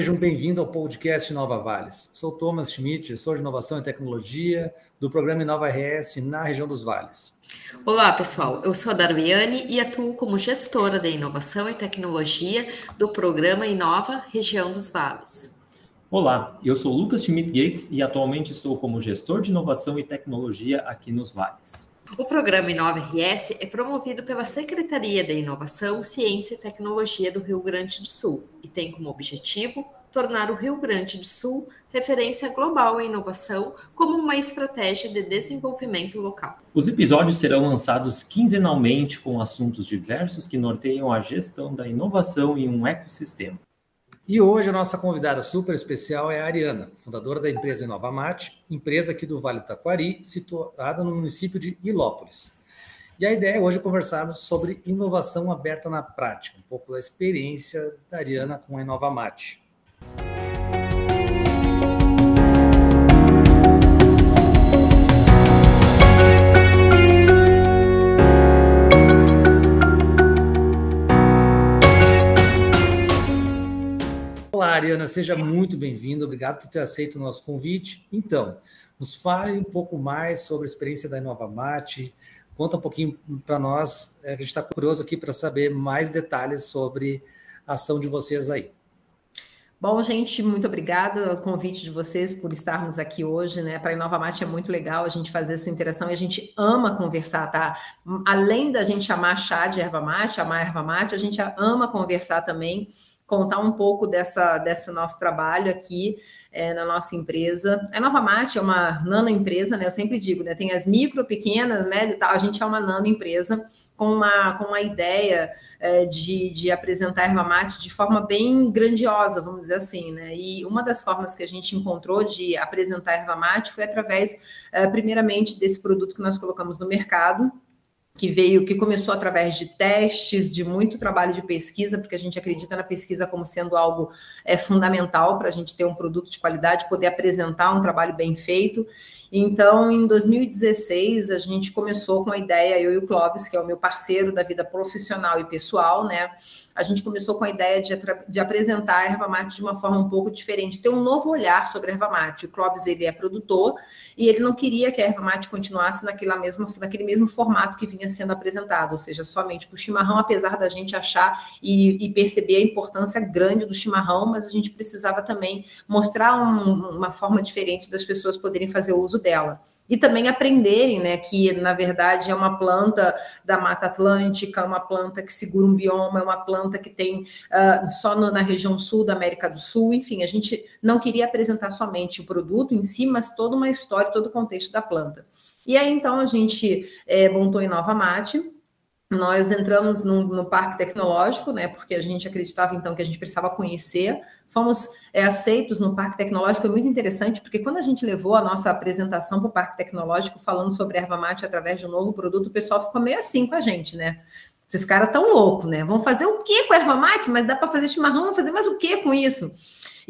Sejam bem-vindos ao podcast Nova Vales. Sou Thomas Schmidt, sou de Inovação e Tecnologia do programa Inova RS na região dos Vales. Olá, pessoal. Eu sou a Darwiane e atuo como gestora de inovação e tecnologia do programa Inova Região dos Vales. Olá, eu sou Lucas Schmidt Gates e atualmente estou como gestor de inovação e tecnologia aqui nos Vales. O programa Inova RS é promovido pela Secretaria de Inovação, Ciência e Tecnologia do Rio Grande do Sul e tem como objetivo tornar o Rio Grande do Sul referência global em inovação como uma estratégia de desenvolvimento local. Os episódios serão lançados quinzenalmente com assuntos diversos que norteiam a gestão da inovação em um ecossistema. E hoje a nossa convidada super especial é a Ariana, fundadora da empresa Inovamate, empresa aqui do Vale do Taquari, situada no município de Ilópolis. E a ideia é hoje conversarmos sobre inovação aberta na prática, um pouco da experiência da Ariana com a Inovamate. Olá, Ariana, seja muito bem-vinda. Obrigado por ter aceito o nosso convite. Então, nos fale um pouco mais sobre a experiência da Inova Mate. Conta um pouquinho para nós. É, a gente está curioso aqui para saber mais detalhes sobre a ação de vocês aí. Bom, gente, muito obrigada o convite de vocês por estarmos aqui hoje, né? Para a Inova Mate é muito legal a gente fazer essa interação e a gente ama conversar, tá? Além da gente amar chá de erva mate, amar erva mate, a gente ama conversar também contar um pouco dessa, desse nosso trabalho aqui é, na nossa empresa. A Nova Mate é uma nano empresa, né? Eu sempre digo, né? Tem as micro, pequenas, médias e tal. A gente é uma nano empresa com uma, com uma ideia é, de, de apresentar a erva mate de forma bem grandiosa, vamos dizer assim, né? E uma das formas que a gente encontrou de apresentar a erva mate foi através, é, primeiramente, desse produto que nós colocamos no mercado, que veio, que começou através de testes, de muito trabalho de pesquisa, porque a gente acredita na pesquisa como sendo algo é, fundamental para a gente ter um produto de qualidade, poder apresentar um trabalho bem feito. Então, em 2016, a gente começou com a ideia, eu e o Clóvis, que é o meu parceiro da vida profissional e pessoal, né? A gente começou com a ideia de, de apresentar a erva mate de uma forma um pouco diferente, ter um novo olhar sobre a erva mate. O Clóvis, ele é produtor e ele não queria que a erva mate continuasse naquela mesma, naquele mesmo formato que vinha sendo apresentado, ou seja, somente para o chimarrão, apesar da gente achar e, e, perceber a importância grande do chimarrão, mas a gente precisava também mostrar um, uma forma diferente das pessoas poderem fazer uso dela e também aprenderem, né, que na verdade é uma planta da Mata Atlântica, uma planta que segura um bioma, é uma planta que tem uh, só no, na região sul da América do Sul. Enfim, a gente não queria apresentar somente o produto em si, mas toda uma história, todo o contexto da planta. E aí então a gente é, montou em Nova Mate nós entramos no, no, parque tecnológico, né? Porque a gente acreditava então que a gente precisava conhecer. Fomos é, aceitos no parque tecnológico, foi muito interessante, porque quando a gente levou a nossa apresentação para o parque tecnológico, falando sobre erva mate através de um novo produto, o pessoal ficou meio assim com a gente, né? Esses caras tão loucos, né? Vão fazer o que com erva mate? Mas dá para fazer chimarrão, vão fazer mais o que com isso?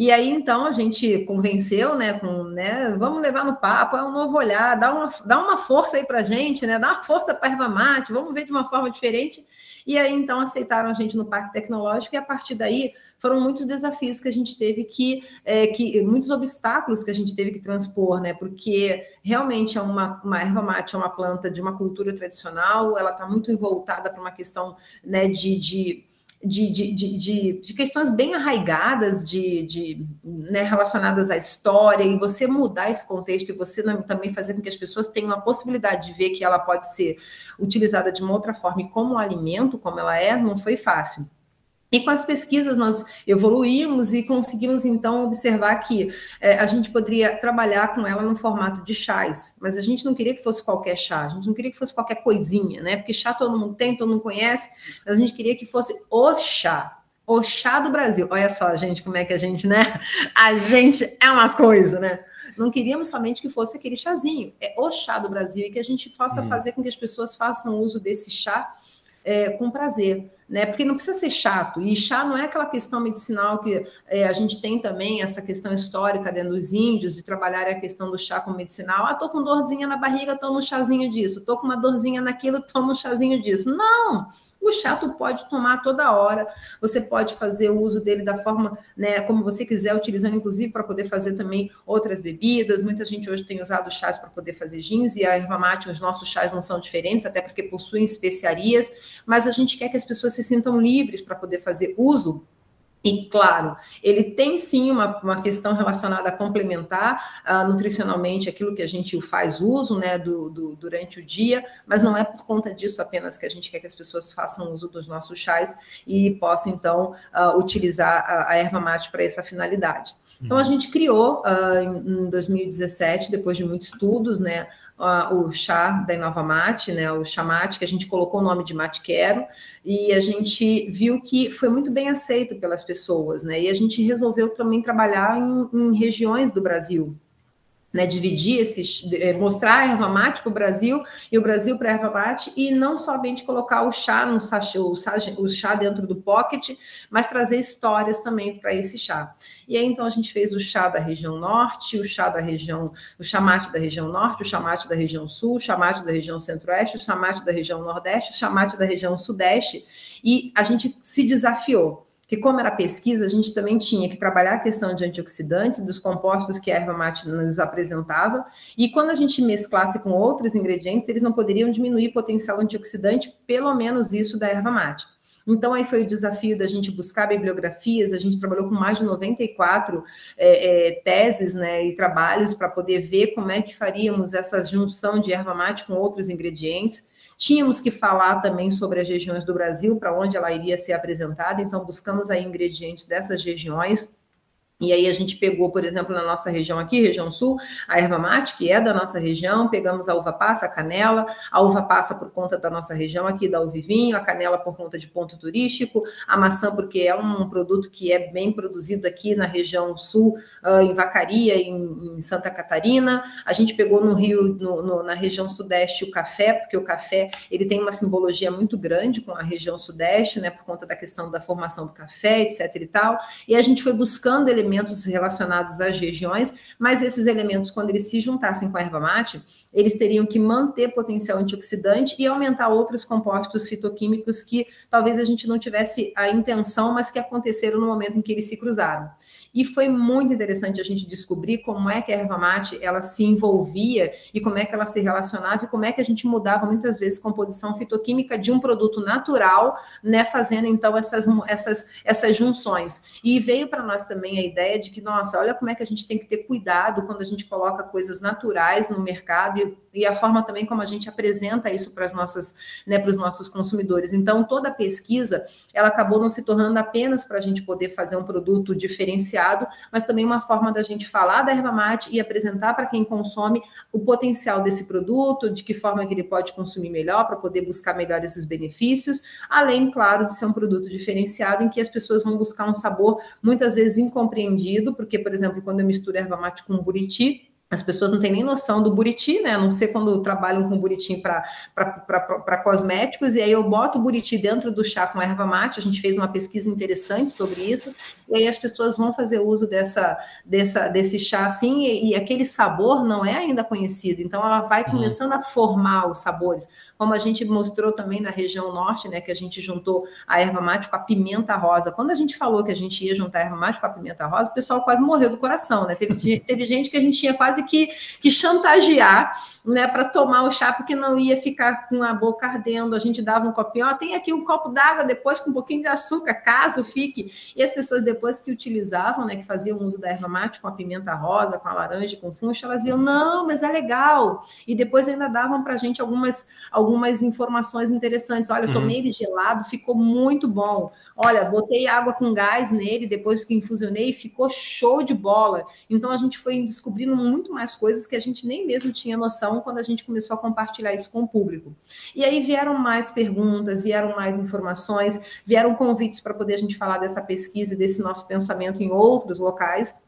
E aí, então, a gente convenceu, né, com, né, vamos levar no papo, é um novo olhar, dá uma, dá uma força aí para gente, né, dá uma força para a erva mate, vamos ver de uma forma diferente. E aí, então, aceitaram a gente no Parque Tecnológico e a partir daí foram muitos desafios que a gente teve que, é, que muitos obstáculos que a gente teve que transpor, né? Porque realmente é uma, uma erva mate, é uma planta de uma cultura tradicional, ela está muito voltada para uma questão né, de, de de, de, de, de, questões bem arraigadas, de, de né, relacionadas à história, e você mudar esse contexto e você também fazer com que as pessoas tenham a possibilidade de ver que ela pode ser utilizada de uma outra forma e como alimento, como ela é, não foi fácil. E com as pesquisas nós evoluímos e conseguimos então observar que é, a gente poderia trabalhar com ela no formato de chás, mas a gente não queria que fosse qualquer chá, a gente não queria que fosse qualquer coisinha, né? Porque chá todo mundo tem, todo mundo conhece, mas a gente queria que fosse o chá, o chá do Brasil. Olha só, gente, como é que a gente, né? A gente é uma coisa, né? Não queríamos somente que fosse aquele chazinho, é o chá do Brasil e que a gente possa hum. fazer com que as pessoas façam uso desse chá é, com prazer, né? Porque não precisa ser chato. E chá não é aquela questão medicinal que é, a gente tem também essa questão histórica dentro dos índios de trabalhar a questão do chá como medicinal. Ah, tô com dorzinha na barriga, tomo um chazinho disso. Tô com uma dorzinha naquilo, tomo um chazinho disso. Não! O chá tu pode tomar toda hora, você pode fazer o uso dele da forma, né, como você quiser, utilizando inclusive para poder fazer também outras bebidas. Muita gente hoje tem usado chás para poder fazer jeans e a erva mate, os nossos chás não são diferentes, até porque possuem especiarias, mas a gente quer que as pessoas se sintam livres para poder fazer uso e, claro, ele tem sim uma, uma questão relacionada a complementar uh, nutricionalmente aquilo que a gente faz uso né, do, do, durante o dia, mas não é por conta disso apenas que a gente quer que as pessoas façam uso dos nossos chás e possam, então, uh, utilizar a, a, erva mate para essa finalidade. Então, a uhum. gente criou uh, em, em 2017, depois de muitos estudos, né, uh, o chá da Inova Mate, né, o chamate, que a gente colocou o nome de Mate Quero, e a gente viu que foi muito bem aceito pelas pessoas, né, e a gente resolveu também trabalhar em, em regiões do Brasil, né, dividir esses, é, mostrar a erva mate para o Brasil e o Brasil para a erva mate e não somente colocar o chá no sachê, o, o chá dentro do pocket, mas trazer histórias também para esse chá. E aí então a gente fez o chá da região norte, o chá da região, o chamate da região norte, o chamate da região sul, o chamate da região centro-oeste, o chamate da região nordeste, o chamate da região sudeste e a gente se desafiou que como era pesquisa, a gente também tinha que trabalhar a questão de antioxidantes, dos compostos que a erva mate nos apresentava, e quando a gente mesclasse com outros ingredientes, eles não poderiam diminuir o potencial antioxidante, pelo menos isso da erva mate. Então, aí foi o desafio da gente buscar bibliografias, a gente trabalhou com mais de 94 é, é, teses né, e trabalhos para poder ver como é que faríamos essa junção de erva mate com outros ingredientes. Tínhamos que falar também sobre as regiões do Brasil, para onde ela iria ser apresentada, então buscamos aí ingredientes dessas regiões e aí a gente pegou, por exemplo, na nossa região aqui, região sul, a erva mate, que é da nossa região, pegamos a uva passa, a canela, a uva passa por conta da nossa região aqui, da uvivinho, a canela por conta de ponto turístico, a maçã porque é um produto que é bem produzido aqui na região sul, uh, em Vacaria, em, em, Santa Catarina. A gente pegou no Rio, no, no, na região sudeste, o café, porque o café ele tem uma simbologia muito grande com a região sudeste, né, por conta da questão da formação do café, etc e tal. E a gente foi buscando elementos elementos relacionados às regiões, mas esses elementos, quando eles se juntassem com a erva mate, eles teriam que manter potencial antioxidante e aumentar outros compostos fitoquímicos que talvez a gente não tivesse a intenção, mas que aconteceram no momento em que eles se cruzaram. E foi muito interessante a gente descobrir como é que a erva mate ela se envolvia e como é que ela se relacionava e como é que a gente mudava muitas vezes a composição fitoquímica de um produto natural, né, fazendo então essas, essas, essas junções. E veio para nós também a ideia de que, nossa, olha como é que a gente tem que ter cuidado quando a gente coloca coisas naturais no mercado e, e a forma também como a gente apresenta isso para as nossas, né, para os nossos consumidores. Então, toda a pesquisa, ela acabou não se tornando apenas para a gente poder fazer um produto diferenciado mas também uma forma da gente falar da erva mate e apresentar para quem consome o potencial desse produto, de que forma que ele pode consumir melhor para poder buscar melhor esses benefícios, além, claro, de ser um produto diferenciado em que as pessoas vão buscar um sabor muitas vezes incompreendido, porque, por exemplo, quando eu misturo erva mate com buriti, as pessoas não têm nem noção do buriti, né? A não ser quando trabalham com buriti para cosméticos, e aí eu boto o buriti dentro do chá com erva mate. A gente fez uma pesquisa interessante sobre isso, e aí as pessoas vão fazer uso dessa, dessa, desse chá assim, e, e aquele sabor não é ainda conhecido, então ela vai uhum. começando a formar os sabores como a gente mostrou também na região norte, né, que a gente juntou a erva mate com a pimenta rosa. Quando a gente falou que a gente ia juntar a erva mate com a pimenta rosa, o pessoal quase morreu do coração, né? Teve, teve gente que a gente tinha quase que, que chantagear, né, para tomar o chá, porque não ia ficar com a boca ardendo. A gente dava um copinho, ó, tem aqui um copo d'água depois com um pouquinho de açúcar, caso fique. E as pessoas depois que utilizavam, né, que faziam uso da erva mate com a pimenta rosa, com a laranja, com funcho, elas viam, não, mas é legal. E depois ainda davam para a gente algumas, algumas algumas informações interessantes. Olha, eu tomei uhum. ele gelado, ficou muito bom. Olha, botei água com gás nele depois que infusionei, ficou show de bola. Então a gente foi descobrindo muito mais coisas que a gente nem mesmo tinha noção quando a gente começou a compartilhar isso com o público. E aí vieram mais perguntas, vieram mais informações, vieram convites para poder a gente falar dessa pesquisa e desse nosso pensamento em outros locais.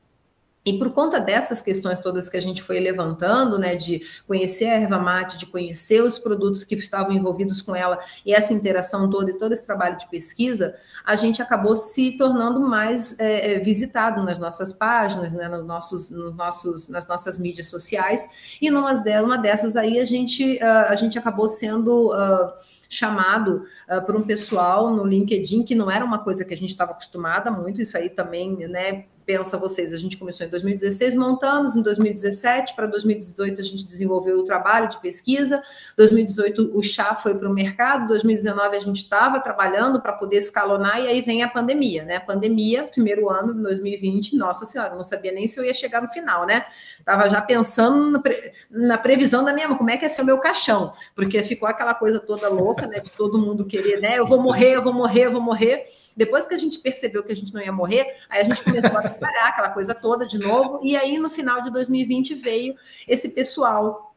E por conta dessas questões todas que a gente foi levantando, né, de conhecer a erva mate, de conhecer os produtos que estavam envolvidos com ela e essa interação toda e todo esse trabalho de pesquisa, a gente acabou se tornando mais é, é visitado nas nossas páginas, né, nos nossos, nos nossos, nas nossas mídias sociais. E numa, uma dessas aí a gente, uh, a gente acabou sendo uh, chamado uh, por um pessoal no LinkedIn, que não era uma coisa que a gente estava acostumada muito, isso aí também, né, pensa vocês, a gente começou em 2016, montamos em 2017, para 2018 a gente desenvolveu o trabalho de pesquisa, 2018 o chá foi para o mercado, 2019 a gente estava trabalhando para poder escalonar, e aí vem a pandemia, né? A pandemia, primeiro ano, 2020, nossa senhora, não sabia nem se eu ia chegar no final, né? Estava já pensando pre... na previsão da minha mãe, como é que ia ser o meu caixão, porque ficou aquela coisa toda louca, né? De todo mundo querer, né? Eu vou morrer, eu vou morrer, eu vou morrer. Depois que a gente percebeu que a gente não ia morrer, aí a gente começou a trabalhar aquela coisa toda de novo, e aí no final de 2020 veio esse pessoal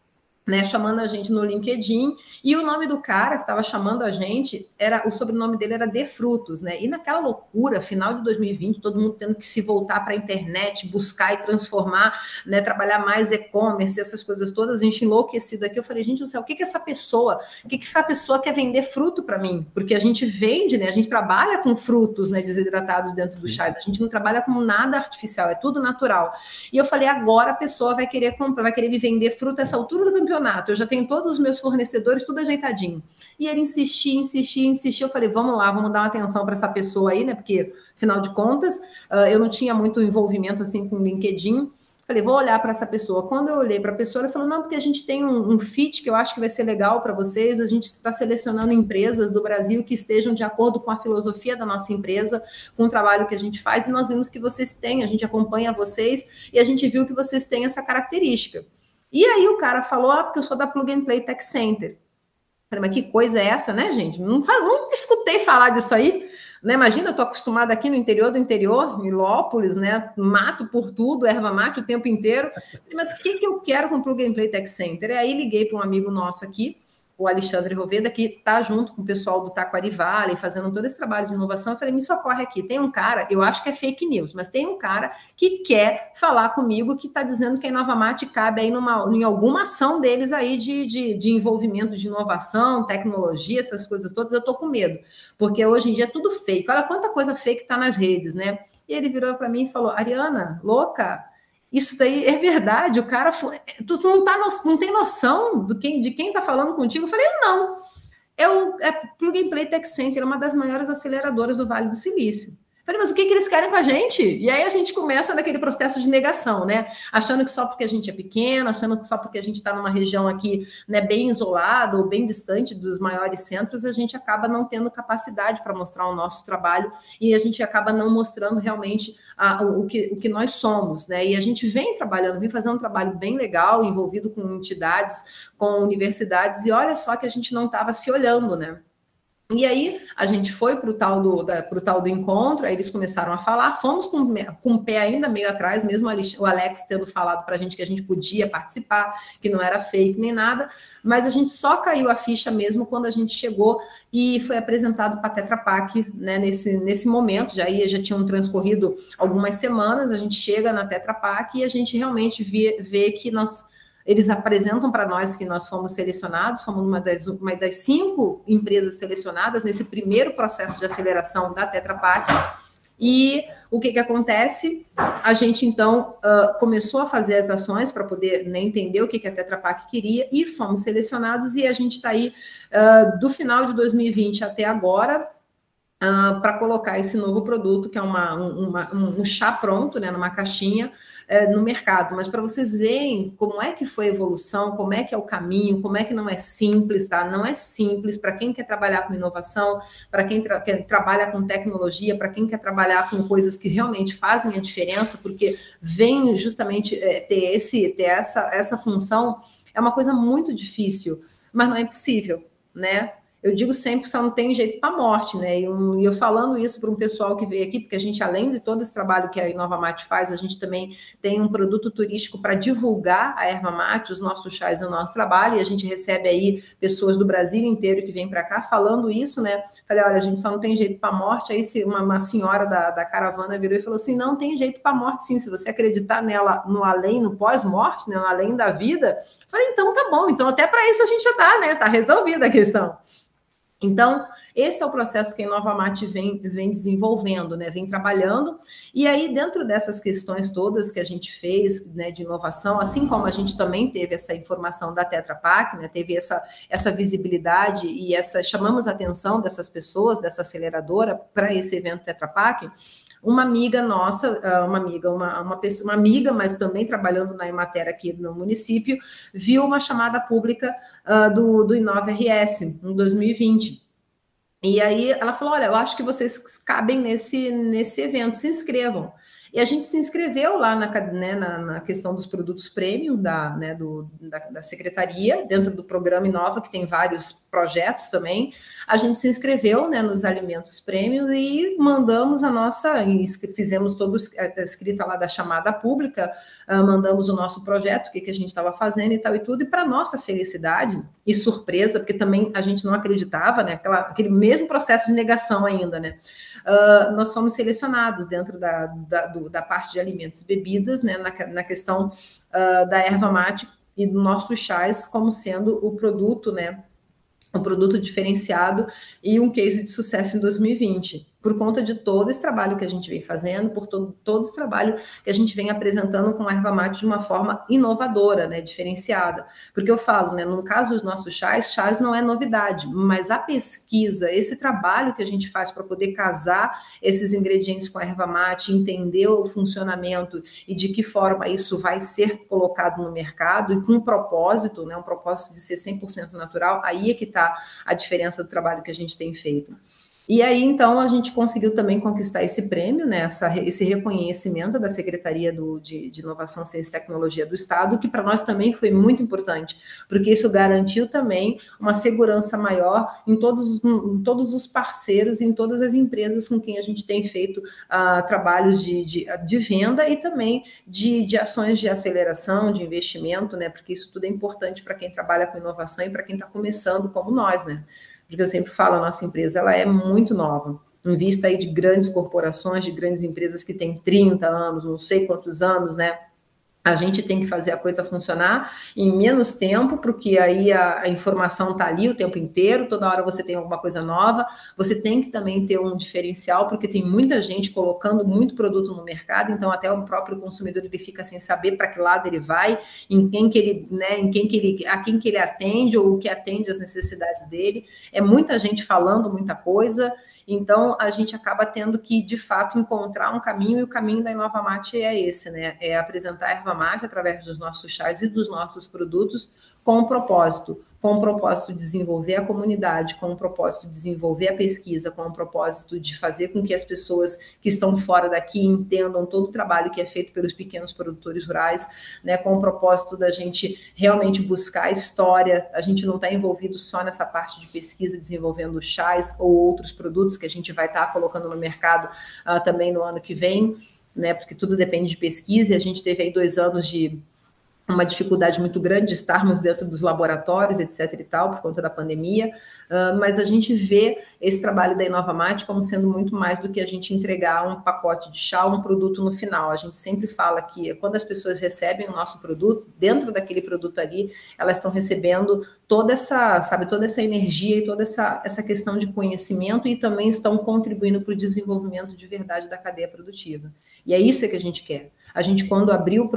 né, chamando a gente no LinkedIn, e o nome do cara que estava chamando a gente era o sobrenome dele era De Frutos, né? E naquela loucura, final de 2020, todo mundo tendo que se voltar para a internet, buscar e transformar, né, trabalhar mais e-commerce, essas coisas todas, a gente enlouquecida aqui. Eu falei, gente do céu, o que que essa pessoa, o que que essa pessoa quer vender fruto para mim? Porque a gente vende, né? A gente trabalha com frutos, né, desidratados dentro do chás. A gente não trabalha com nada artificial, é tudo natural. E eu falei, agora a pessoa vai querer comprar, vai querer me vender fruto essa altura do campeonato campeonato, eu já tenho todos os meus fornecedores, tudo ajeitadinho. E ele insistia, insistia, insistia. Eu falei, vamos lá, vamos dar uma atenção para essa pessoa aí, né? Porque, afinal de contas, uh, eu não tinha muito envolvimento assim com o LinkedIn. Falei, vou olhar para essa pessoa. Quando eu olhei para a pessoa, ela falou: não, porque a gente tem um, um fit que eu acho que vai ser legal para vocês. A gente está selecionando empresas do Brasil que estejam de acordo com a filosofia da nossa empresa, com o trabalho que a gente faz, e nós vimos que vocês têm, a gente acompanha vocês e a gente viu que vocês têm essa característica. E aí o cara falou, ah, porque eu sou da Plug and Play Tech Center. Falei, mas que coisa é essa, né, gente? Não, não escutei falar disso aí. Né? Imagina, eu estou acostumada aqui no interior do interior, Milópolis, né? Mato por tudo, erva mate o tempo inteiro. Mas o que, que eu quero com o Plug and Play Tech Center? E aí liguei para um amigo nosso aqui, o Alexandre Roveda, que está junto com o pessoal do Taquari Valley, fazendo todo esse trabalho de inovação. Eu falei, me socorre aqui. Tem um cara, eu acho que é fake news, mas tem um cara que quer falar comigo, que está dizendo que a Inova Mate cabe aí numa, em alguma ação deles aí de, de, de envolvimento de inovação, tecnologia, essas coisas todas. Eu estou com medo, porque hoje em dia é tudo fake. Olha quanta coisa fake está nas redes, né? E ele virou para mim e falou: Ariana, louca, isso daí é verdade, o cara tu não, tá, não tem noção do quem, de quem está falando contigo? Eu falei, não. É o é Plug and Play Tech Center, uma das maiores aceleradoras do Vale do Silício. Falei, mas o que, que eles querem com a gente? E aí a gente começa naquele processo de negação, né? Achando que só porque a gente é pequeno, achando que só porque a gente está numa região aqui né, bem isolada ou bem distante dos maiores centros, a gente acaba não tendo capacidade para mostrar o nosso trabalho e a gente acaba não mostrando realmente a, o, que, o que nós somos, né? E a gente vem trabalhando, vem fazendo um trabalho bem legal, envolvido com entidades, com universidades, e olha só que a gente não estava se olhando, né? E aí a gente foi para o tal, do, tal do encontro, aí eles começaram a falar, fomos com, com o pé ainda meio atrás, mesmo o Alex tendo falado para a gente que a gente podia participar, que não era fake nem nada, mas a gente só caiu a ficha mesmo quando a gente chegou e foi apresentado para a Tetra Pak, né, nesse, nesse momento, já, ia, já tinham transcorrido algumas semanas, a gente chega na Tetra Pak e a gente realmente vê, vê que nós eles apresentam para nós que nós fomos selecionados, fomos uma das, uma das cinco empresas selecionadas nesse primeiro processo de aceleração da Tetra Pak. E o que, que acontece? A gente, então, uh, começou a fazer as ações para poder né, entender o que, que a Tetra Pak queria e fomos selecionados. E a gente está aí uh, do final de 2020 até agora, Uh, para colocar esse novo produto, que é uma, uma, um, um chá pronto, né, numa caixinha, é, no mercado, mas para vocês verem como é que foi a evolução, como é que é o caminho, como é que não é simples, tá? Não é simples para quem quer trabalhar com inovação, para quem tra quer, trabalha com tecnologia, para quem quer trabalhar com coisas que realmente fazem a diferença, porque vem justamente é, ter, esse, ter essa, essa função, é uma coisa muito difícil, mas não é impossível, né? Eu digo sempre que só não tem jeito para morte, né? E eu, falando isso para um pessoal que veio aqui, porque a gente, além de todo esse trabalho que a Inova Mate faz, a gente também tem um produto turístico para divulgar a erva mate, os nossos chás e o nosso trabalho, e a gente recebe aí pessoas do Brasil inteiro que vêm para cá falando isso, né? Falei, olha, a gente só não tem jeito para morte. Aí uma, uma senhora da, da caravana virou e falou assim: não tem jeito para morte, sim. Se você acreditar nela no além, no pós-morte, né? no além da vida, falei, então tá bom, então até para isso a gente já tá, né? Tá resolvida a questão. Então, esse é o processo que a Nova Mate vem, vem desenvolvendo, né? vem trabalhando. E aí, dentro dessas questões todas que a gente fez né, de inovação, assim como a gente também teve essa informação da Tetra Pak, né, teve essa, essa visibilidade e essa chamamos a atenção dessas pessoas, dessa aceleradora, para esse evento Tetra Pak, uma amiga nossa, ah, uma amiga, uma, uma, pessoa, uma amiga, mas também trabalhando na Emater aqui no município, viu uma chamada pública uh, do, do Inova RS em 2020. E aí ela falou: olha, eu acho que vocês cabem nesse, nesse evento, se inscrevam. E a gente se inscreveu lá na, né, na, na questão dos produtos premium da, né, do, da, da, secretaria, dentro do programa Inova, que tem vários projetos também. A gente se inscreveu né, nos alimentos premium e mandamos a nossa, fizemos toda a escrita lá da chamada pública, uh, mandamos o nosso projeto, o que, que a gente estava fazendo e tal e tudo, e para nossa felicidade e surpresa, porque também a gente não acreditava, né, aquela, aquele mesmo processo de negação ainda, né? Uh, nós somos selecionados dentro da, da, do, da, parte de alimentos e bebidas, né, na, na questão uh, da erva mate e do nossos chás como sendo o produto, né, um produto diferenciado e um case de sucesso em 2020 por conta de todo esse trabalho que a gente vem fazendo, por todo, todo esse trabalho que a gente vem apresentando com a erva mate de uma forma inovadora, né, diferenciada. Porque eu falo, né, no caso dos nossos chás, chás não é novidade, mas a pesquisa, esse trabalho que a gente faz para poder casar esses ingredientes com a erva mate, entender o funcionamento e de que forma isso vai ser colocado no mercado e com um propósito, né, um propósito de ser 100% natural, aí é que está a diferença do trabalho que a gente tem feito. E aí, então, a gente conseguiu também conquistar esse prêmio, né, essa, esse reconhecimento da Secretaria do, de, de Inovação, Ciência e Tecnologia do Estado, que para nós também foi muito importante, porque isso garantiu também uma segurança maior em todos, em todos os parceiros, em todas as empresas com quem a gente tem feito uh, trabalhos de, de, de, venda e também de, de ações de aceleração, de investimento, né, porque isso tudo é importante para quem trabalha com inovação e para quem está começando como nós, né porque eu sempre falo, a nossa empresa ela é muito nova, em vista aí de grandes corporações, de grandes empresas que têm 30 anos, não sei quantos anos, né? A gente tem que fazer a coisa funcionar em menos tempo, porque aí a, a informação está ali o tempo inteiro, toda hora você tem alguma coisa nova. Você tem que também ter um diferencial, porque tem muita gente colocando muito produto no mercado, então até o próprio consumidor ele fica sem saber para que lado ele vai, em quem que ele, né, em quem que ele, a quem que ele atende ou o que atende às necessidades dele. É muita gente falando muita coisa. Então, a gente acaba tendo que, de fato, encontrar um caminho, e o caminho da Inova Mate é esse, né? É apresentar a erva mate através dos nossos chás e dos nossos produtos com um propósito com o propósito de desenvolver a comunidade, com o propósito de desenvolver a pesquisa, com o propósito de fazer com que as pessoas que estão fora daqui entendam todo o trabalho que é feito pelos pequenos produtores rurais, né, com o propósito da gente realmente buscar a história, a gente não está envolvido só nessa parte de pesquisa, desenvolvendo chás ou outros produtos que a gente vai estar tá colocando no mercado uh, também no ano que vem, né, porque tudo depende de pesquisa, e a gente teve aí dois anos de uma dificuldade muito grande de estarmos dentro dos laboratórios, etc. e tal, por conta da pandemia, uh, mas a gente vê esse trabalho da Inova Mate como sendo muito mais do que a gente entregar um pacote de chá, um produto no final. A gente sempre fala que quando as pessoas recebem o nosso produto, dentro daquele produto ali, elas estão recebendo toda essa, sabe, toda essa energia e toda essa, essa questão de conhecimento e também estão contribuindo para o desenvolvimento de verdade da cadeia produtiva. E é isso que a gente quer. A gente, quando abriu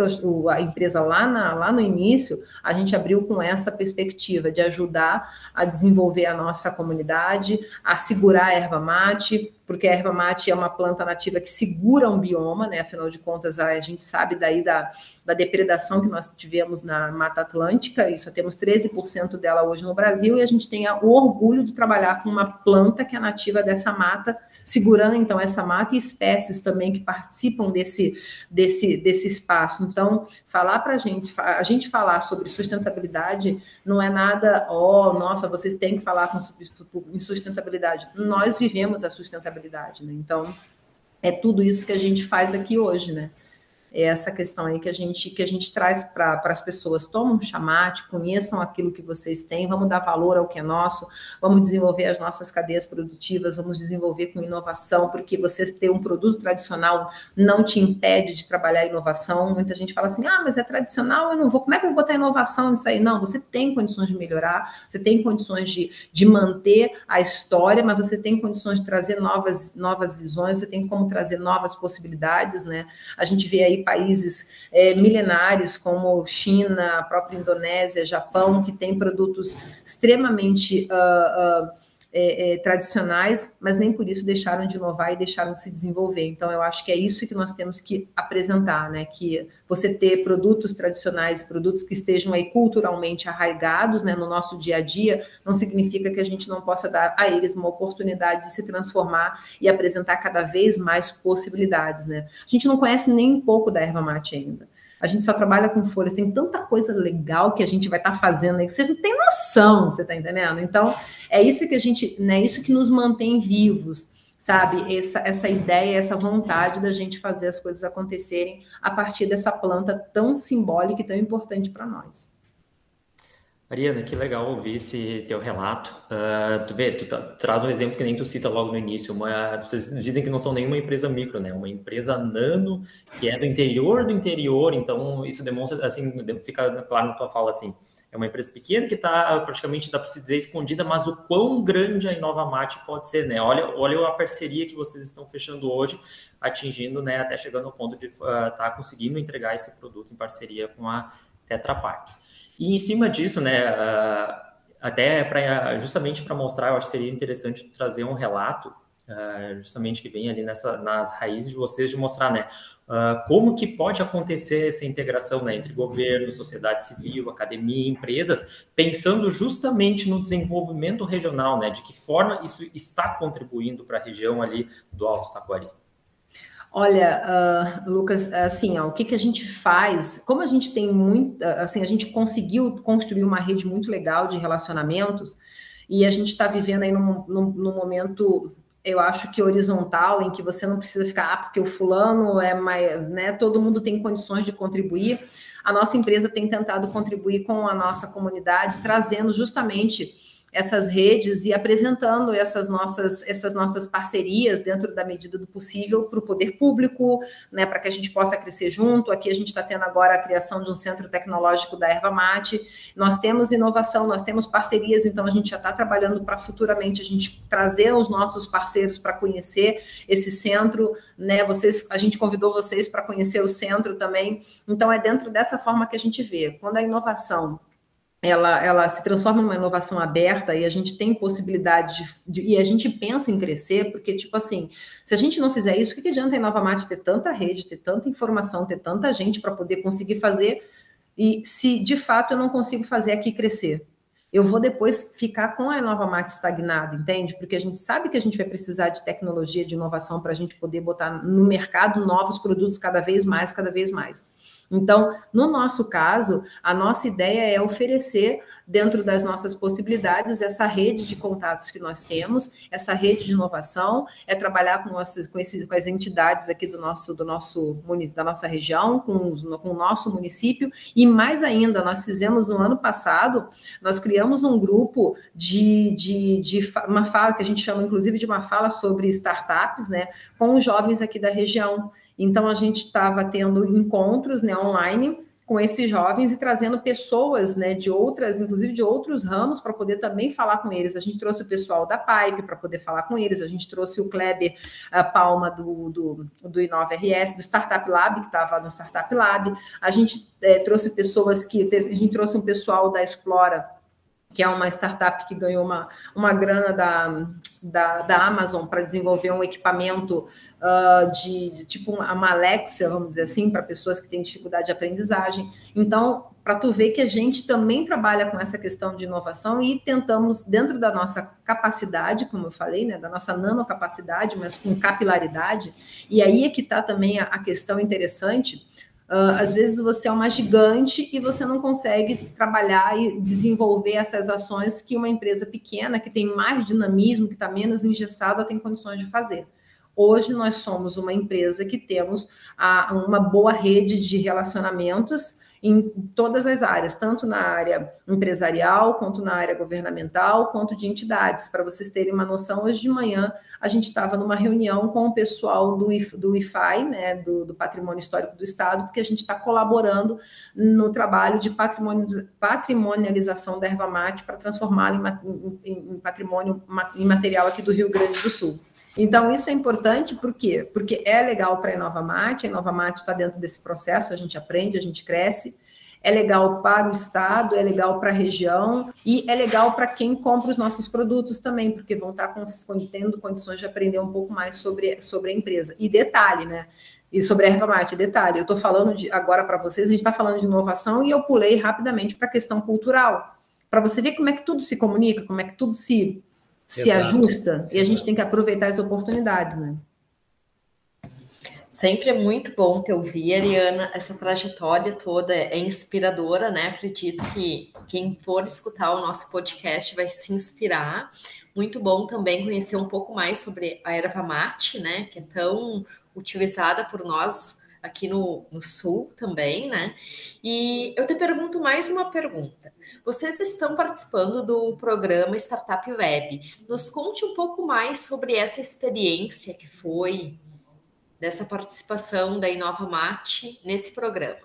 a empresa lá, na, lá no início, a gente abriu com essa perspectiva de ajudar a desenvolver a nossa comunidade, a segurar a erva mate, porque a erva mate é uma planta nativa que segura um bioma, né? Afinal de contas, a gente sabe daí da, da depredação que nós tivemos na Mata Atlântica, e só temos 13% dela hoje no Brasil, e a gente tem o orgulho de trabalhar com uma planta que é nativa dessa mata, segurando então essa mata e espécies também que participam desse, desse, desse espaço. Então, falar para a gente, a gente falar sobre sustentabilidade não é nada, ó, oh, nossa, vocês têm que falar com em sustentabilidade. Nós vivemos a sustentabilidade, né? Então, é tudo isso que a gente faz aqui hoje, né? É essa questão aí que a gente que a gente traz para as pessoas. Tomam um chamate, conheçam aquilo que vocês têm, vamos dar valor ao que é nosso, vamos desenvolver as nossas cadeias produtivas, vamos desenvolver com inovação, porque você ter um produto tradicional não te impede de trabalhar inovação. Muita gente fala assim: ah, mas é tradicional, eu não vou, como é que eu vou botar inovação nisso aí? Não, você tem condições de melhorar, você tem condições de, de manter a história, mas você tem condições de trazer novas, novas visões, você tem como trazer novas possibilidades, né? A gente vê aí países é, milenares como China, a própria Indonésia, Japão, que têm produtos extremamente uh, uh, é, é, tradicionais, mas nem por isso deixaram de inovar e deixaram de se desenvolver. Então, eu acho que é isso que nós temos que apresentar, né? Que você ter produtos tradicionais, produtos que estejam aí culturalmente arraigados, né, no nosso dia a dia, não significa que a gente não possa dar a eles uma oportunidade de se transformar e apresentar cada vez mais possibilidades, né? A gente não conhece nem um pouco da erva mate ainda. A gente só trabalha com folhas, tem tanta coisa legal que a gente vai estar tá fazendo aí que vocês não têm noção, você está entendendo? Então, é isso que a gente, né, isso que nos mantém vivos, sabe? Essa, essa ideia, essa vontade da gente fazer as coisas acontecerem a partir dessa planta tão simbólica e tão importante para nós. Mariana, que legal ouvir esse teu relato. Uh, tu vê, tu, tu, traz um exemplo que nem tu cita logo no início. Uma, vocês dizem que não são nenhuma empresa micro, né? Uma empresa nano que é do interior do interior. Então isso demonstra, assim, fica claro na tua fala assim. É uma empresa pequena que está praticamente, dá para se dizer, escondida, mas o quão grande a Inova Mate pode ser, né? Olha, olha a parceria que vocês estão fechando hoje, atingindo, né? Até chegando ao ponto de estar uh, tá conseguindo entregar esse produto em parceria com a Tetra Pak. E em cima disso, né, uh, até para justamente para mostrar, eu acho que seria interessante trazer um relato, uh, justamente que vem ali nessa, nas raízes de vocês, de mostrar, né, uh, como que pode acontecer essa integração né, entre governo, sociedade civil, academia, empresas, pensando justamente no desenvolvimento regional, né, de que forma isso está contribuindo para a região ali do Alto Taquari. Olha, uh, Lucas, assim, ó, o que, que a gente faz? Como a gente tem muito, assim, a gente conseguiu construir uma rede muito legal de relacionamentos e a gente está vivendo aí num, num, num, momento, eu acho que horizontal, em que você não precisa ficar, ah, porque o fulano é mais, né? Todo mundo tem condições de contribuir. A nossa empresa tem tentado contribuir com a nossa comunidade, trazendo justamente essas redes e apresentando essas nossas, essas nossas parcerias dentro da medida do possível para o poder público, né, para que a gente possa crescer junto. Aqui a gente está tendo agora a criação de um centro tecnológico da erva mate. Nós temos inovação, nós temos parcerias, então a gente já está trabalhando para futuramente a gente trazer os nossos parceiros para conhecer esse centro, né? Vocês, a gente convidou vocês para conhecer o centro também. Então é dentro dessa forma que a gente vê. Quando a inovação ela, ela se transforma numa inovação aberta e a gente tem possibilidade de, de, e a gente pensa em crescer, porque, tipo assim, se a gente não fizer isso, o que, que adianta a Nova Mate ter tanta rede, ter tanta informação, ter tanta gente para poder conseguir fazer, e se de fato eu não consigo fazer aqui crescer? Eu vou depois ficar com a Nova Mate estagnada, entende? Porque a gente sabe que a gente vai precisar de tecnologia, de inovação para a gente poder botar no mercado novos produtos cada vez mais, cada vez mais. Então, no nosso caso, a nossa ideia é oferecer dentro das nossas possibilidades essa rede de contatos que nós temos, essa rede de inovação, é trabalhar com, nossas, com, esses, com as entidades aqui do nosso, do nosso da nossa região, com, com o nosso município, e mais ainda, nós fizemos no ano passado, nós criamos um grupo de, de, de uma fala que a gente chama inclusive de uma fala sobre startups, né, com os jovens aqui da região. Então, a gente estava tendo encontros né, online com esses jovens e trazendo pessoas né, de outras, inclusive de outros ramos, para poder também falar com eles. A gente trouxe o pessoal da Pipe para poder falar com eles, a gente trouxe o Kleber Palma do, do, do Inova RS, do Startup Lab, que estava no Startup Lab, a gente é, trouxe pessoas que. A gente trouxe um pessoal da Explora que é uma startup que ganhou uma, uma grana da, da, da Amazon para desenvolver um equipamento uh, de, de, tipo uma Alexia, vamos dizer assim, para pessoas que têm dificuldade de aprendizagem. Então, para tu ver que a gente também trabalha com essa questão de inovação e tentamos, dentro da nossa capacidade, como eu falei, né, da nossa nanocapacidade, mas com capilaridade, e aí é que está também a, a questão interessante, Uh, às vezes você é uma gigante e você não consegue trabalhar e desenvolver essas ações que uma empresa pequena, que tem mais dinamismo, que está menos engessada, tem condições de fazer. Hoje nós somos uma empresa que temos a, uma boa rede de relacionamentos em todas as áreas, tanto na área empresarial, quanto na área governamental, quanto de entidades. Para vocês terem uma noção, hoje de manhã a gente estava numa reunião com o pessoal do, do IFAI, né, do, do Patrimônio Histórico do Estado, porque a gente está colaborando no trabalho de patrimonialização da erva mate para transformá-la em, em, em patrimônio aqui do Rio Grande do Sul. Então, isso é importante por quê? Porque é legal para a Inova Mate, a Inova Mate está dentro desse processo, a gente aprende, a gente cresce, é legal para o estado, é legal para a região e é legal para quem compra os nossos produtos também, porque vão estar tá tendo condições de aprender um pouco mais sobre, sobre a empresa. E detalhe, né? E sobre a erva mate, detalhe, eu estou falando de, agora para vocês, a gente está falando de inovação e eu pulei rapidamente para a questão cultural, para você ver como é que tudo se comunica, como é que tudo se se Exato. ajusta e a gente tem que aproveitar as oportunidades, né? Sempre é muito bom te ouvir, Ariana. Essa trajetória toda é inspiradora, né? Acredito que quem for escutar o nosso podcast vai se inspirar. Muito bom também conhecer um pouco mais sobre a erva mate, né? Que é tão utilizada por nós aqui no, no sul também, né? E eu te pergunto mais uma pergunta. Vocês estão participando do programa Startup Web. Nos conte um pouco mais sobre essa experiência que foi dessa participação da Inova Mate nesse programa.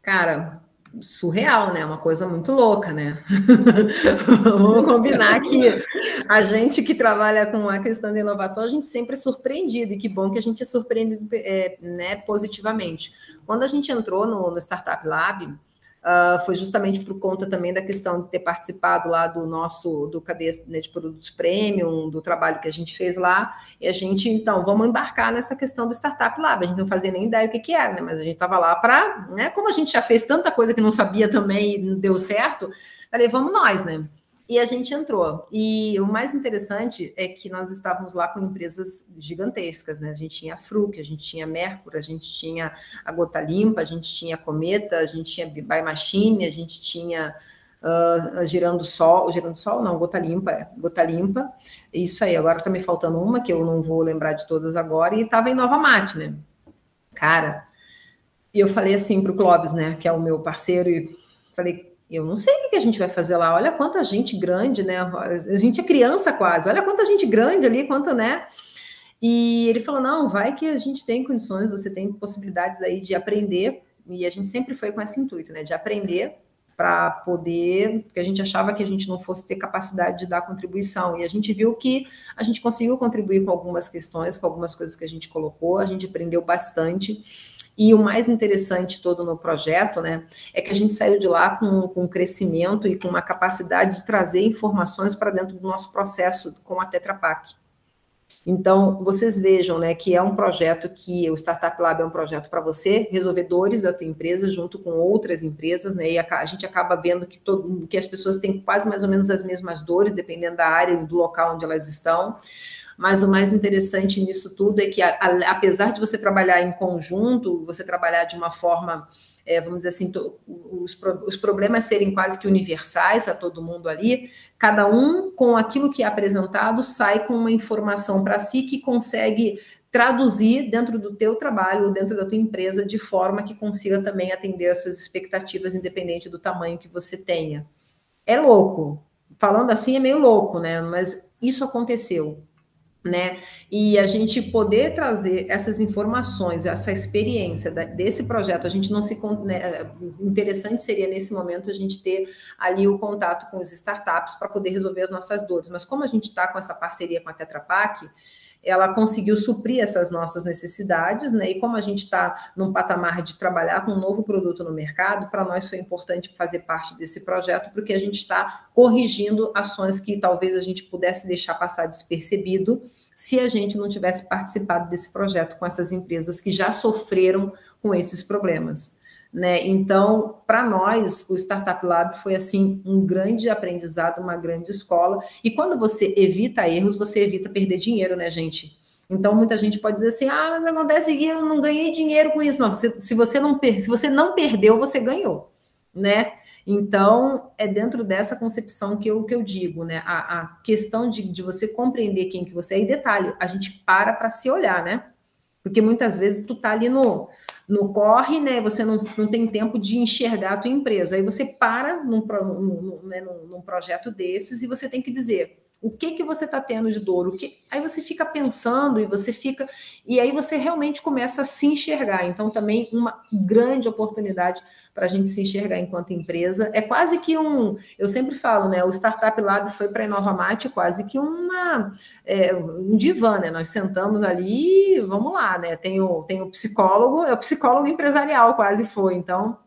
Cara, surreal, né? Uma coisa muito louca, né? Vamos combinar que a gente que trabalha com a questão da inovação, a gente sempre é surpreendido, e que bom que a gente é surpreendido é, né, positivamente. Quando a gente entrou no, no Startup Lab, Uh, foi justamente por conta também da questão de ter participado lá do nosso, do cadeia né, de produtos premium, do trabalho que a gente fez lá, e a gente, então, vamos embarcar nessa questão do Startup Lab, a gente não fazia nem ideia o que, que era, né, mas a gente estava lá para, né, como a gente já fez tanta coisa que não sabia também e não deu certo, falei, vamos nós, né, e a gente entrou. E o mais interessante é que nós estávamos lá com empresas gigantescas, né? A gente tinha a Fruc, a gente tinha a Mercury, a gente tinha a Gota Limpa, a gente tinha a Cometa, a gente tinha a Machine, a gente tinha uh, Girando Sol, Girando Sol não, Gota Limpa, é, Gota Limpa. Isso aí, agora está me faltando uma que eu não vou lembrar de todas agora, e estava em Nova Mate, né? Cara, e eu falei assim para o Clóvis, né, que é o meu parceiro, e falei, eu não sei o que a gente vai fazer lá. Olha quanta gente grande, né? A gente é criança quase. Olha quanta gente grande ali, quanta, né? E ele falou: não, vai que a gente tem condições, você tem possibilidades aí de aprender. E a gente sempre foi com esse intuito, né? De aprender para poder, porque a gente achava que a gente não fosse ter capacidade de dar contribuição. E a gente viu que a gente conseguiu contribuir com algumas questões, com algumas coisas que a gente colocou, a gente aprendeu bastante. E o mais interessante todo no projeto, né, é que a gente saiu de lá com, com um crescimento e com uma capacidade de trazer informações para dentro do nosso processo com a Tetra Pak. Então, vocês vejam, né, que é um projeto que o Startup Lab é um projeto para você, resolver dores da tua empresa junto com outras empresas, né, e a, a, gente acaba vendo que, todo, que as pessoas têm quase mais ou menos as mesmas dores, dependendo da área e do local onde elas estão. Mas o mais interessante nisso tudo é que, a, a, apesar de você trabalhar em conjunto, você trabalhar de uma forma, é, vamos dizer assim, to, os, os problemas serem quase que universais a todo mundo ali, cada um com aquilo que é apresentado sai com uma informação para si que consegue traduzir dentro do teu trabalho dentro da tua empresa de forma que consiga também atender às suas expectativas, independente do tamanho que você tenha. É louco. Falando assim é meio louco, né? Mas isso aconteceu né? E a gente poder trazer essas informações, essa experiência desse projeto, a gente não se né, interessante seria nesse momento a gente ter ali o contato com as startups para poder resolver as nossas dores. Mas como a gente está com essa parceria com a Tetra Pak, ela conseguiu suprir essas nossas necessidades, né? E como a gente está num patamar de trabalhar com um novo produto no mercado, para nós foi importante fazer parte desse projeto, porque a gente está corrigindo ações que talvez a gente pudesse deixar passar despercebido se a gente não tivesse participado desse projeto com essas empresas que já sofreram com esses problemas. Né? Então, para nós, o Startup Lab foi assim um grande aprendizado, uma grande escola. E quando você evita erros, você evita perder dinheiro, né, gente? Então, muita gente pode dizer assim: ah, mas acontece que eu não ganhei dinheiro com isso. Não, você, se, você não se você não perdeu, você ganhou, né? Então, é dentro dessa concepção que eu, que eu digo, né? A, a questão de, de você compreender quem que você é. E detalhe, a gente para para se olhar, né? Porque muitas vezes tu tá ali no, no corre, né? Você não, não tem tempo de enxergar a tua empresa. Aí você para num, num, né, num, num projeto desses e você tem que dizer o que que você está tendo de dor, o que aí você fica pensando e você fica e aí você realmente começa a se enxergar. Então também uma grande oportunidade para a gente se enxergar enquanto empresa. É quase que um, eu sempre falo, né? O Startup Lab foi para a Inovamate quase que uma, é, um divã, né? Nós sentamos ali, vamos lá, né? Tem o, tem o psicólogo, é o psicólogo empresarial, quase foi. Então,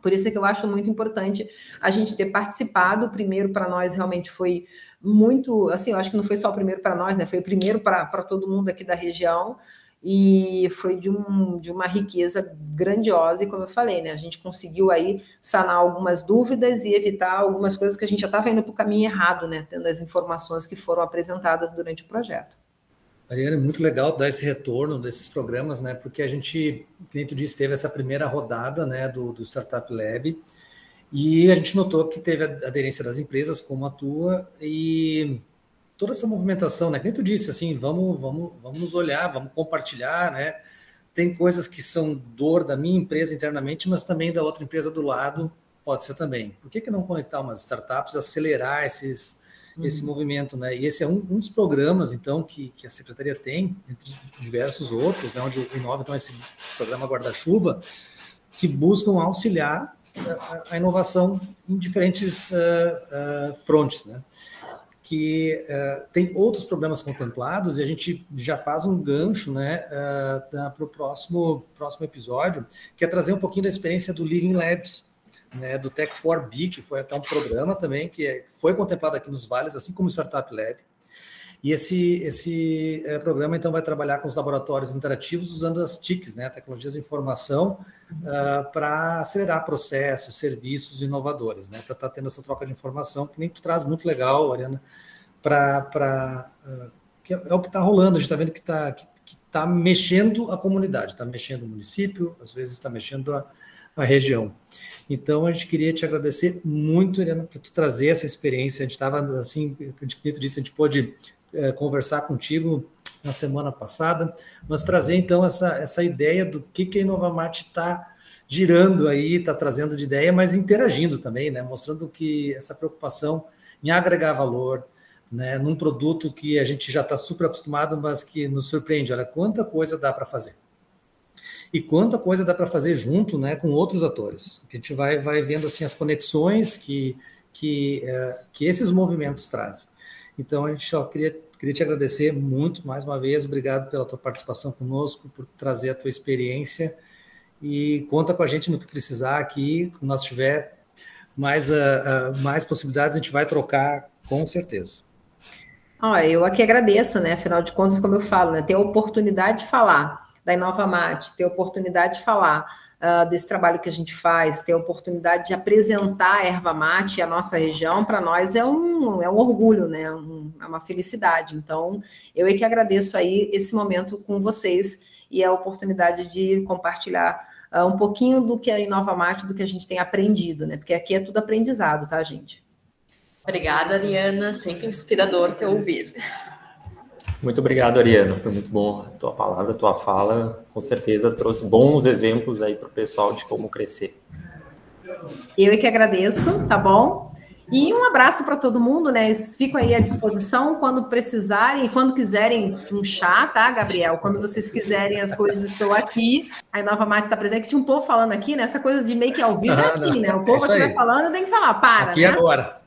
por isso é que eu acho muito importante a gente ter participado. O primeiro para nós realmente foi muito, assim, eu acho que não foi só o primeiro para nós, né? Foi o primeiro para todo mundo aqui da região e foi de, um, de uma riqueza grandiosa, e como eu falei, né, a gente conseguiu aí sanar algumas dúvidas e evitar algumas coisas que a gente já estava indo para o caminho errado, né, tendo as informações que foram apresentadas durante o projeto. Ariane, é muito legal dar esse retorno desses programas, né, porque a gente, como tu disse, teve essa primeira rodada, né, do, do Startup Lab, e a gente notou que teve aderência das empresas, como a tua, e toda essa movimentação, né? Como tu disse, assim, vamos, vamos, vamos nos olhar, vamos compartilhar, né? Tem coisas que são dor da minha empresa internamente, mas também da outra empresa do lado, pode ser também. Por que, que não conectar umas startups, acelerar esses. Esse movimento, né? E esse é um, um, dos programas, então, que, que a Secretaria tem, entre diversos outros, né? onde o Inova tem esse programa guarda-chuva, que buscam auxiliar a, a inovação em diferentes uh, uh, frontes, né? que uh, tem outros problemas contemplados e a gente já faz um gancho né, para o próximo, próximo episódio, que é trazer um pouquinho da experiência do Living Labs, né, do Tech4B, que foi até um programa também que é, foi contemplado aqui nos vales, assim como o Startup Lab. E esse, esse é, programa, então, vai trabalhar com os laboratórios interativos usando as TICs, né, tecnologias de informação, uh, para acelerar processos, serviços inovadores, né, para estar tá tendo essa troca de informação, que nem tu traz muito legal, Ariana, para. Uh, que é, é o que está rolando, a gente está vendo que está que, que tá mexendo a comunidade, está mexendo o município, às vezes está mexendo a, a região. Então, a gente queria te agradecer muito, Ariana, por tu trazer essa experiência. A gente estava, assim, gente disse, a gente pôde é, conversar contigo na semana passada, mas trazer então essa, essa ideia do que, que a Inovamate está girando aí, está trazendo de ideia, mas interagindo também, né? mostrando que essa preocupação em agregar valor, né, num produto que a gente já está super acostumado, mas que nos surpreende. Olha quanta coisa dá para fazer. E quanta coisa dá para fazer junto né, com outros atores. A gente vai, vai vendo assim as conexões que, que, é, que esses movimentos trazem. Então, a gente só queria, queria te agradecer muito mais uma vez. Obrigado pela tua participação conosco, por trazer a tua experiência. E conta com a gente no que precisar aqui. Quando nós tiver mais, uh, uh, mais possibilidades, a gente vai trocar com certeza. Ah, eu aqui agradeço, né? Afinal de contas, como eu falo, né? ter a oportunidade de falar da Inova Mate, ter a oportunidade de falar uh, desse trabalho que a gente faz, ter a oportunidade de apresentar a erva mate e a nossa região, para nós é um, é um orgulho, né? Um, é uma felicidade. Então, eu é que agradeço aí esse momento com vocês e a oportunidade de compartilhar uh, um pouquinho do que a Inova Mate, do que a gente tem aprendido, né? Porque aqui é tudo aprendizado, tá, gente? Obrigada, Ariana. Sempre inspirador te ouvir. Muito obrigado, Ariana. Foi muito bom a tua palavra, a tua fala. Com certeza trouxe bons exemplos aí para o pessoal de como crescer. Eu é que agradeço, tá bom? E um abraço para todo mundo, né? Fico aí à disposição quando precisarem e quando quiserem um chá, tá, Gabriel? Quando vocês quiserem as coisas, estou aqui. A Nova Mate está presente. Tinha um povo falando aqui, né? Essa coisa de meio que ao vivo é assim, né? O povo é aqui vai falando, tem que falar, para. Aqui né? agora.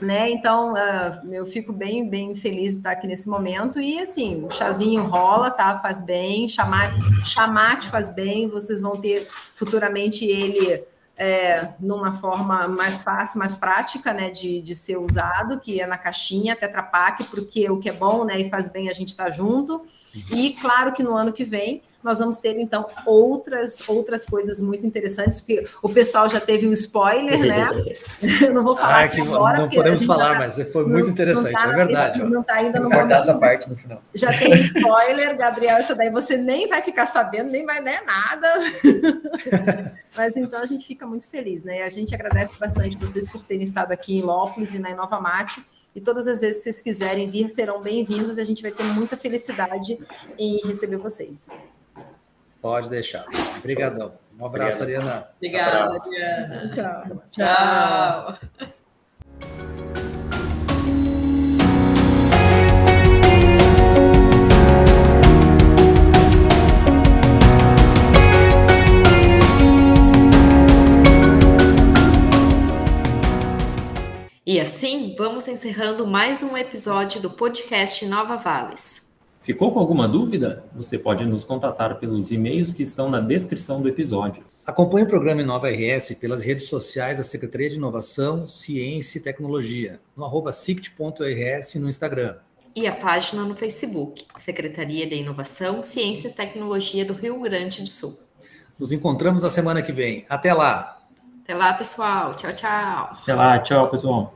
Né? Então, uh, eu fico bem, bem feliz de estar aqui nesse momento. E assim, o chazinho rola, tá? Faz bem, chamar, chamate faz bem. Vocês vão ter futuramente ele é, numa forma mais fácil, mais prática, né, de, de ser usado, que é na caixinha Tetra Pak, porque o que é bom, né, e faz bem a gente estar tá junto. E claro que no ano que vem nós vamos ter então outras outras coisas muito interessantes, porque o pessoal já teve um spoiler, né? Eu não vou falar ah, aqui agora. Não podemos falar, tá, mas foi muito interessante, tá, é verdade. Não está ainda no momento. essa parte no final. Já tem spoiler, Gabriel, isso daí você nem vai ficar sabendo, nem vai né, nada. mas então a gente fica muito feliz, né? A gente agradece bastante vocês por terem estado aqui em Lópolis e na Inova Mate. E todas as vezes que vocês quiserem vir, serão bem-vindos. A gente vai ter muita felicidade em receber vocês. Pode deixar. Obrigadão. Um abraço, Obrigado. Ariana. Obrigada, um Ariana. Tchau. Tchau. E assim, vamos encerrando mais um episódio do podcast Nova Vales. Ficou com alguma dúvida? Você pode nos contatar pelos e-mails que estão na descrição do episódio. Acompanhe o programa Inova RS pelas redes sociais da Secretaria de Inovação, Ciência e Tecnologia, no arroba sict.rs no Instagram. E a página no Facebook, Secretaria de Inovação, Ciência e Tecnologia do Rio Grande do Sul. Nos encontramos na semana que vem. Até lá! Até lá, pessoal. Tchau, tchau. Até lá, tchau, pessoal.